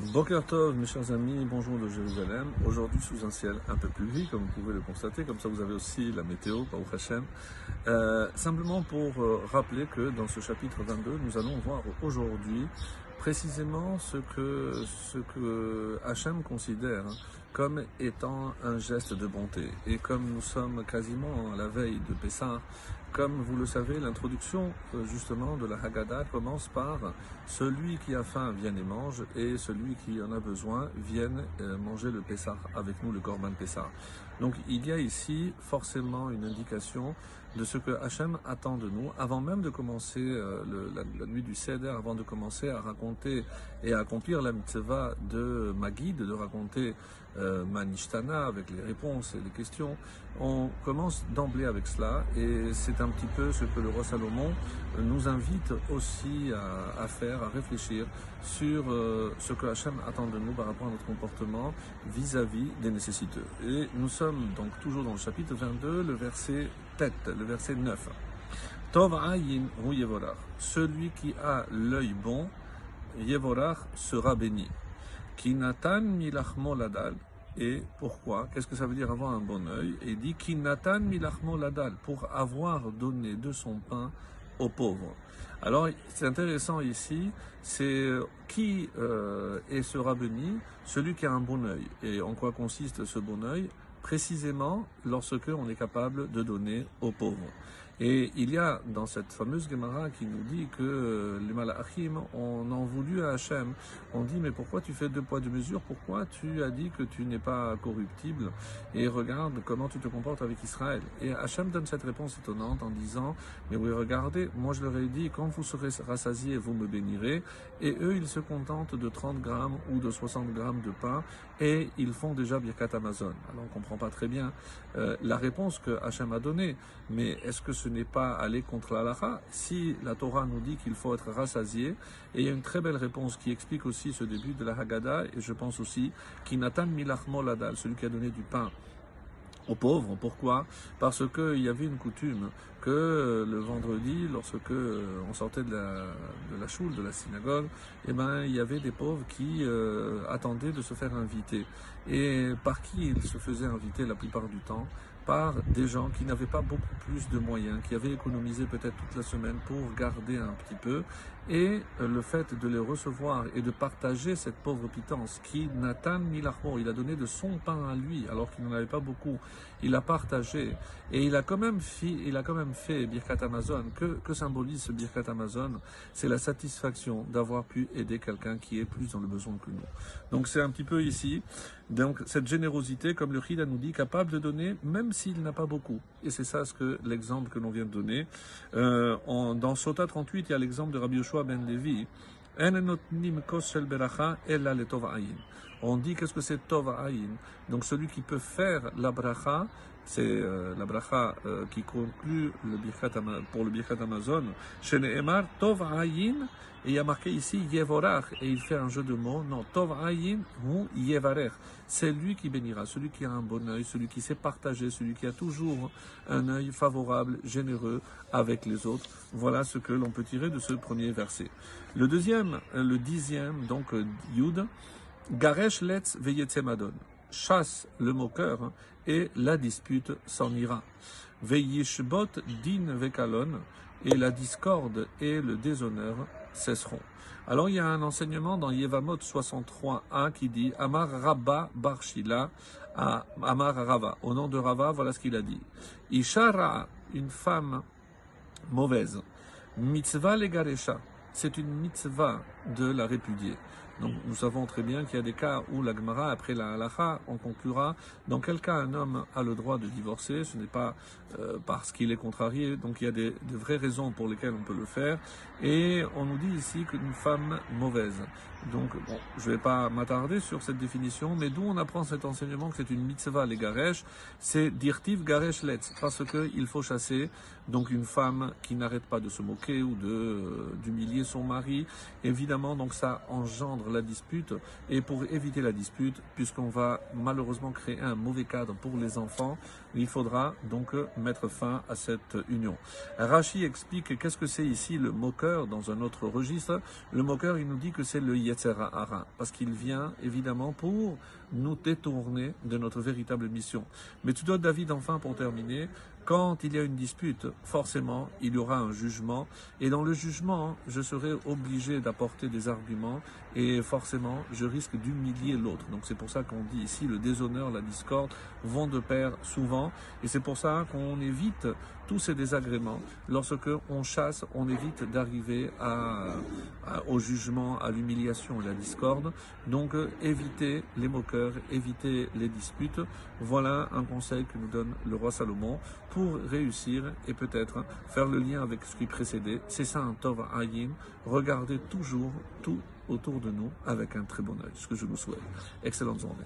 Boker Tov, mes chers amis, bonjour de Jérusalem. Aujourd'hui sous un ciel un peu plus gris, comme vous pouvez le constater, comme ça vous avez aussi la météo, par Hashem. Euh, simplement pour euh, rappeler que dans ce chapitre 22, nous allons voir aujourd'hui précisément ce que, ce que Hachem considère comme étant un geste de bonté. Et comme nous sommes quasiment à la veille de Pessah, comme vous le savez, l'introduction euh, justement de la Haggadah commence par celui qui a faim vienne et mange et celui qui en a besoin vienne euh, manger le Pessah avec nous, le Korban Pessah. Donc il y a ici forcément une indication de ce que Hachem attend de nous avant même de commencer euh, la, nuit du Seder, avant de commencer à raconter et à accomplir la mitzvah de ma guide, de raconter euh, Manishtana avec les réponses et les questions. On commence d'emblée avec cela et c'est un petit peu ce que le roi Salomon nous invite aussi à, faire, à réfléchir sur euh, ce que Hachem attend de nous par rapport à notre comportement vis-à-vis des nécessiteux. Et nous sommes donc toujours dans le chapitre 22, le verset tête, le verset 9. Tov ayin Celui qui a l'œil bon, yevorach sera béni. Kinatan milachmo. Et pourquoi? Qu'est-ce que ça veut dire avoir un bon œil? Et il dit Kinatan milachmo ladal, pour avoir donné de son pain aux pauvres. Alors, c'est intéressant ici, c'est qui euh, sera béni? Celui qui a un bon œil. Et en quoi consiste ce bon œil? Précisément lorsque on est capable de donner aux pauvres. Et il y a dans cette fameuse Gemara qui nous dit que euh, les Malachim, on en voulu à Hachem. On dit, mais pourquoi tu fais deux poids, deux mesures? Pourquoi tu as dit que tu n'es pas corruptible? Et regarde comment tu te comportes avec Israël. Et Hachem donne cette réponse étonnante en disant, mais oui, regardez, moi je leur ai dit, quand vous serez rassasiés, vous me bénirez. Et eux, ils se contentent de 30 grammes ou de 60 grammes de pain et ils font déjà Birkat Amazon. Alors on comprend pas très bien euh, la réponse que Hachem a donnée. Mais est-ce que ce n'est pas aller contre l'Alaha Si la Torah nous dit qu'il faut être rassasié, et il y a une très belle réponse qui explique aussi ce début de la Haggadah, et je pense aussi, Kinatan Milachmo Ladal, celui qui a donné du pain aux pauvres. Pourquoi? Parce qu'il y avait une coutume que euh, le vendredi, lorsque euh, on sortait de la, choule, de la synagogue, eh ben, il y avait des pauvres qui euh, attendaient de se faire inviter. Et par qui ils se faisaient inviter la plupart du temps? Par des gens qui n'avaient pas beaucoup plus de moyens, qui avaient économisé peut-être toute la semaine pour garder un petit peu, et le fait de les recevoir et de partager cette pauvre pitance qui, Nathan Milachmo, il a donné de son pain à lui, alors qu'il n'en avait pas beaucoup, il a partagé, et il a quand même fait, il a quand même fait Birkat Amazon. Que, que symbolise ce Birkat Amazon C'est la satisfaction d'avoir pu aider quelqu'un qui est plus dans le besoin que nous. Donc c'est un petit peu ici, donc cette générosité, comme le Khida nous dit, capable de donner, même s'il n'a pas beaucoup. Et c'est ça ce que l'exemple que l'on vient de donner. Euh, dans Sota 38, il y a l'exemple de Rabbi Yoshua ben. On dit qu'est-ce que c'est Tov Ayin. Donc celui qui peut faire la bracha, c'est euh, la bracha euh, qui conclut le pour le Birkat Amazon. Chez Ne'emar, Tov Ayin, et il y a marqué ici Yevorach, et il fait un jeu de mots. Non, Tov Ayin ou Yevarech. C'est lui qui bénira, celui qui a un bon œil, celui qui sait partager, celui qui a toujours un œil favorable, généreux avec les autres. Voilà ce que l'on peut tirer de ce premier verset. Le deuxième, euh, le dixième, donc Yud, Garesh Letz Madon chasse le moqueur et la dispute s'en ira. Veyishbot din vekalon et la discorde et le déshonneur cesseront. Alors il y a un enseignement dans Yevamot 63a qui dit Amar Rabba Barshila à Amar Rava. Au nom de Rava, voilà ce qu'il a dit. Ishara, une femme mauvaise. Mitzvah legaresha, c'est une mitzvah de la répudier. Donc nous savons très bien qu'il y a des cas où la Gemara, après la halacha, on conclura dans quel cas un homme a le droit de divorcer. Ce n'est pas euh, parce qu'il est contrarié, donc il y a des, vraies raisons pour lesquelles on peut le faire. Et on nous dit ici qu'une femme mauvaise. Donc bon, je ne vais pas m'attarder sur cette définition, mais d'où on apprend cet enseignement que c'est une mitzvah les garesh, c'est dirtiv garesh letz, parce qu'il faut chasser donc une femme qui n'arrête pas de se moquer ou euh, d'humilier son mari. Évidemment, donc ça engendre la dispute. Et pour éviter la dispute, puisqu'on va malheureusement créer un mauvais cadre pour les enfants, il faudra donc mettre fin à cette union. Rachi explique qu'est-ce que c'est ici le moqueur dans un autre registre. Le moqueur, il nous dit que c'est le Yetzera parce qu'il vient évidemment pour nous détourner de notre véritable mission. Mais tu dois, David, enfin, pour terminer, quand il y a une dispute, forcément, il y aura un jugement. Et dans le jugement, je serai obligé d'apporter des arguments et forcément, je risque d'humilier l'autre. Donc c'est pour ça qu'on dit ici le déshonneur, la discorde vont de pair souvent. Et c'est pour ça qu'on évite tous ces désagréments. Lorsque on chasse, on évite d'arriver à, au jugement, à l'humiliation et la discorde. Donc éviter les moqueurs, éviter les disputes. Voilà un conseil que nous donne le roi Salomon pour réussir et peut-être faire le lien avec ce qui précédait. C'est ça un Tov Ayin. Regardez toujours tout autour de nous avec un très bon œil, ce que je vous souhaite. Excellente journée.